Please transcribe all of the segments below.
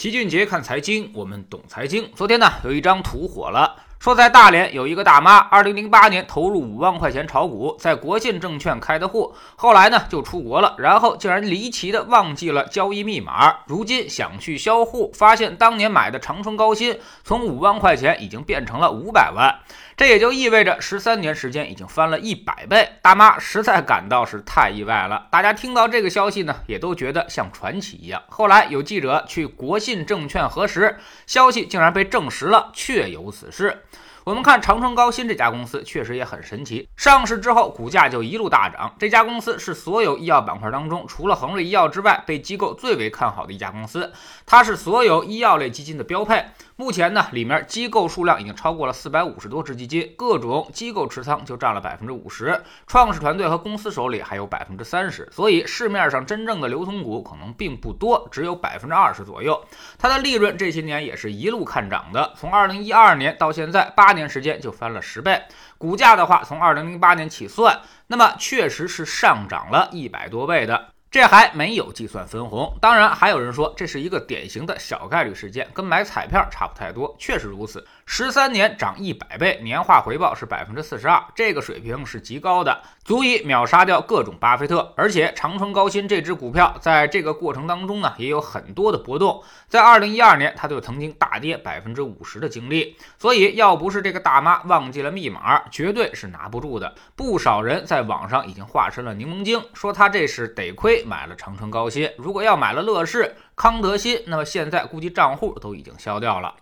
齐俊杰看财经，我们懂财经。昨天呢，有一张图火了，说在大连有一个大妈，二零零八年投入五万块钱炒股，在国信证券开的户，后来呢就出国了，然后竟然离奇的忘记了交易密码，如今想去销户，发现当年买的长春高新从五万块钱已经变成了五百万。这也就意味着十三年时间已经翻了一百倍，大妈实在感到是太意外了。大家听到这个消息呢，也都觉得像传奇一样。后来有记者去国信证券核实，消息竟然被证实了，确有此事。我们看长春高新这家公司确实也很神奇，上市之后股价就一路大涨。这家公司是所有医药板块当中，除了恒瑞医药之外，被机构最为看好的一家公司。它是所有医药类基金的标配。目前呢，里面机构数量已经超过了四百五十多只基金，各种机构持仓就占了百分之五十，创始团队和公司手里还有百分之三十，所以市面上真正的流通股可能并不多，只有百分之二十左右。它的利润这些年也是一路看涨的，从二零一二年到现在八年时间就翻了十倍。股价的话，从二零零八年起算，那么确实是上涨了一百多倍的。这还没有计算分红，当然还有人说这是一个典型的小概率事件，跟买彩票差不太多，确实如此。十三年涨一百倍，年化回报是百分之四十二，这个水平是极高的，足以秒杀掉各种巴菲特。而且长春高新这只股票在这个过程当中呢，也有很多的波动。在二零一二年，它就曾经大跌百分之五十的经历。所以要不是这个大妈忘记了密码，绝对是拿不住的。不少人在网上已经化身了柠檬精，说他这是得亏买了长城高新，如果要买了乐视、康德新，那么现在估计账户都已经消掉了。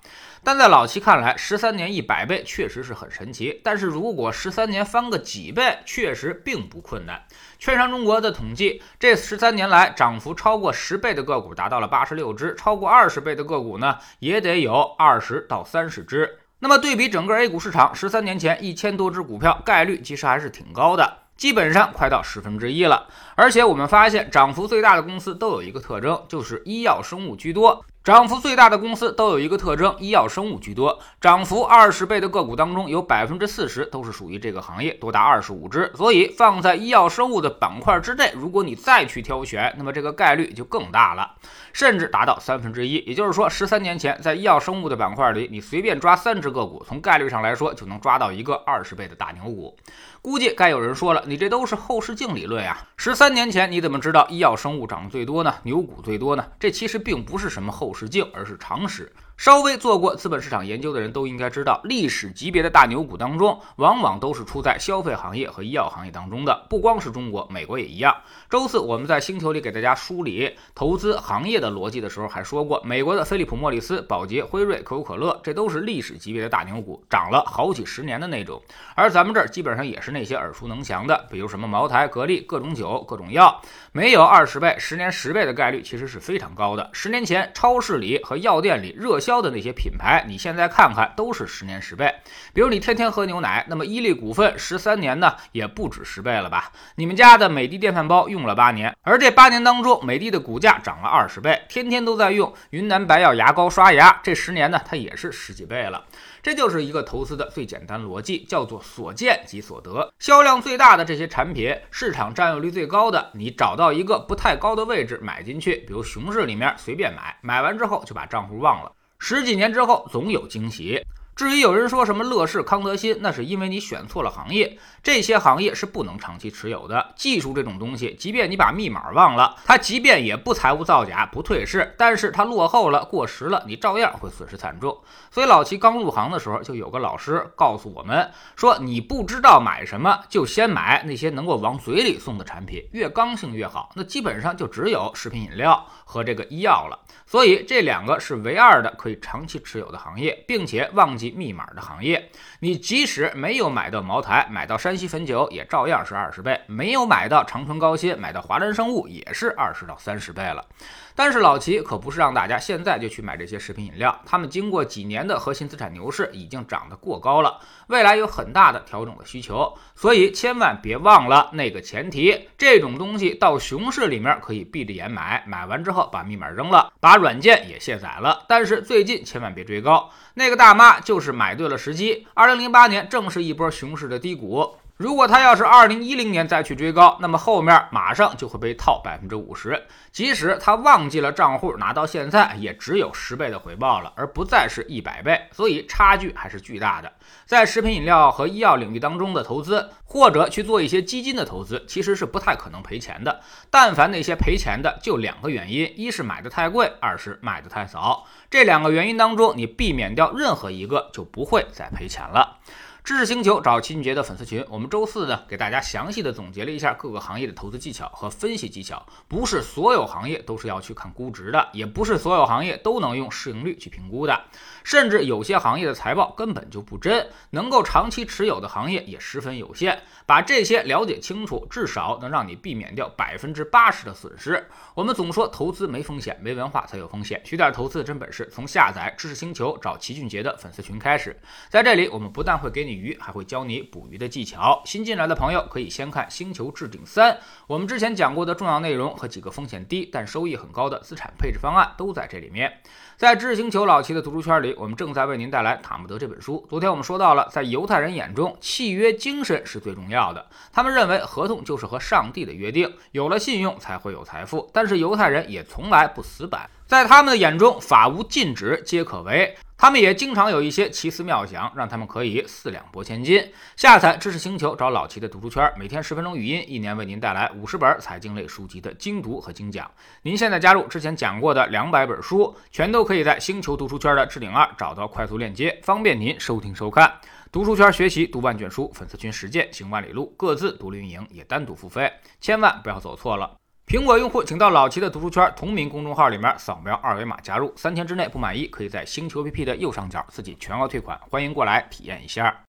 但在老齐看来，十三年一百倍确实是很神奇。但是如果十三年翻个几倍，确实并不困难。券商中国的统计，这十三年来涨幅超过十倍的个股达到了八十六只，超过二十倍的个股呢，也得有二十到三十只。那么对比整个 A 股市场，十三年前一千多只股票，概率其实还是挺高的，基本上快到十分之一了。而且我们发现，涨幅最大的公司都有一个特征，就是医药生物居多。涨幅最大的公司都有一个特征，医药生物居多。涨幅二十倍的个股当中，有百分之四十都是属于这个行业，多达二十五只。所以放在医药生物的板块之内，如果你再去挑选，那么这个概率就更大了，甚至达到三分之一。也就是说，十三年前在医药生物的板块里，你随便抓三只个股，从概率上来说，就能抓到一个二十倍的大牛股。估计该有人说了，你这都是后视镜理论呀！十三年前你怎么知道医药生物涨得最多呢？牛股最多呢？这其实并不是什么后视镜，而是常识。稍微做过资本市场研究的人都应该知道，历史级别的大牛股当中，往往都是出在消费行业和医药行业当中的。不光是中国，美国也一样。周四我们在星球里给大家梳理投资行业的逻辑的时候，还说过，美国的飞利浦、莫里斯、宝洁、辉瑞、可口可乐，这都是历史级别的大牛股，涨了好几十年的那种。而咱们这儿基本上也是那些耳熟能详的，比如什么茅台、格力、各种酒、各种药，没有二十倍、十年十倍的概率，其实是非常高的。十年前超市里和药店里热销。销的那些品牌，你现在看看都是十年十倍。比如你天天喝牛奶，那么伊利股份十三年呢，也不止十倍了吧？你们家的美的电饭煲用了八年，而这八年当中，美的的股价涨了二十倍。天天都在用云南白药牙膏刷牙，这十年呢，它也是十几倍了。这就是一个投资的最简单逻辑，叫做所见即所得。销量最大的这些产品，市场占有率最高的，你找到一个不太高的位置买进去，比如熊市里面随便买，买完之后就把账户忘了。十几年之后，总有惊喜。至于有人说什么乐视、康德新，那是因为你选错了行业。这些行业是不能长期持有的。技术这种东西，即便你把密码忘了，它即便也不财务造假、不退市，但是它落后了、过时了，你照样会损失惨重。所以老齐刚入行的时候，就有个老师告诉我们说：你不知道买什么，就先买那些能够往嘴里送的产品，越刚性越好。那基本上就只有食品饮料和这个医药了。所以这两个是唯二的可以长期持有的行业，并且忘记。密码的行业，你即使没有买到茅台，买到山西汾酒，也照样是二十倍；没有买到长春高新，买到华南生物，也是二十到三十倍了。但是老齐可不是让大家现在就去买这些食品饮料，他们经过几年的核心资产牛市，已经涨得过高了，未来有很大的调整的需求，所以千万别忘了那个前提：这种东西到熊市里面可以闭着眼买，买完之后把密码扔了，把软件也卸载了。但是最近千万别追高，那个大妈就就是买对了时机。二零零八年正是一波熊市的低谷。如果他要是二零一零年再去追高，那么后面马上就会被套百分之五十。即使他忘记了账户拿到现在，也只有十倍的回报了，而不再是一百倍。所以差距还是巨大的。在食品饮料和医药领域当中的投资，或者去做一些基金的投资，其实是不太可能赔钱的。但凡那些赔钱的，就两个原因：一是买的太贵，二是卖的太早。这两个原因当中，你避免掉任何一个，就不会再赔钱了。知识星球找齐俊杰的粉丝群，我们周四呢给大家详细的总结了一下各个行业的投资技巧和分析技巧。不是所有行业都是要去看估值的，也不是所有行业都能用市盈率去评估的，甚至有些行业的财报根本就不真，能够长期持有的行业也十分有限。把这些了解清楚，至少能让你避免掉百分之八十的损失。我们总说投资没风险，没文化才有风险。学点投资的真本事，从下载知识星球找齐俊杰的粉丝群开始。在这里，我们不但会给你。鱼还会教你捕鱼的技巧。新进来的朋友可以先看《星球置顶三》，我们之前讲过的重要内容和几个风险低但收益很高的资产配置方案都在这里面。在知识星球老齐的读书圈里，我们正在为您带来《塔木德》这本书。昨天我们说到了，在犹太人眼中，契约精神是最重要的。他们认为合同就是和上帝的约定，有了信用才会有财富。但是犹太人也从来不死板，在他们的眼中，法无禁止皆可为。他们也经常有一些奇思妙想，让他们可以四两拨千斤。下载知识星球，找老齐的读书圈，每天十分钟语音，一年为您带来五十本财经类书籍的精读和精讲。您现在加入之前讲过的两百本书，全都可以在星球读书圈的置顶二找到快速链接，方便您收听收看。读书圈学习读万卷书，粉丝群实践行万里路，各自独立运营也单独付费，千万不要走错了。苹果用户请到老齐的读书圈同名公众号里面扫描二维码加入，三天之内不满意可以在星球 APP 的右上角自己全额退款，欢迎过来体验一下。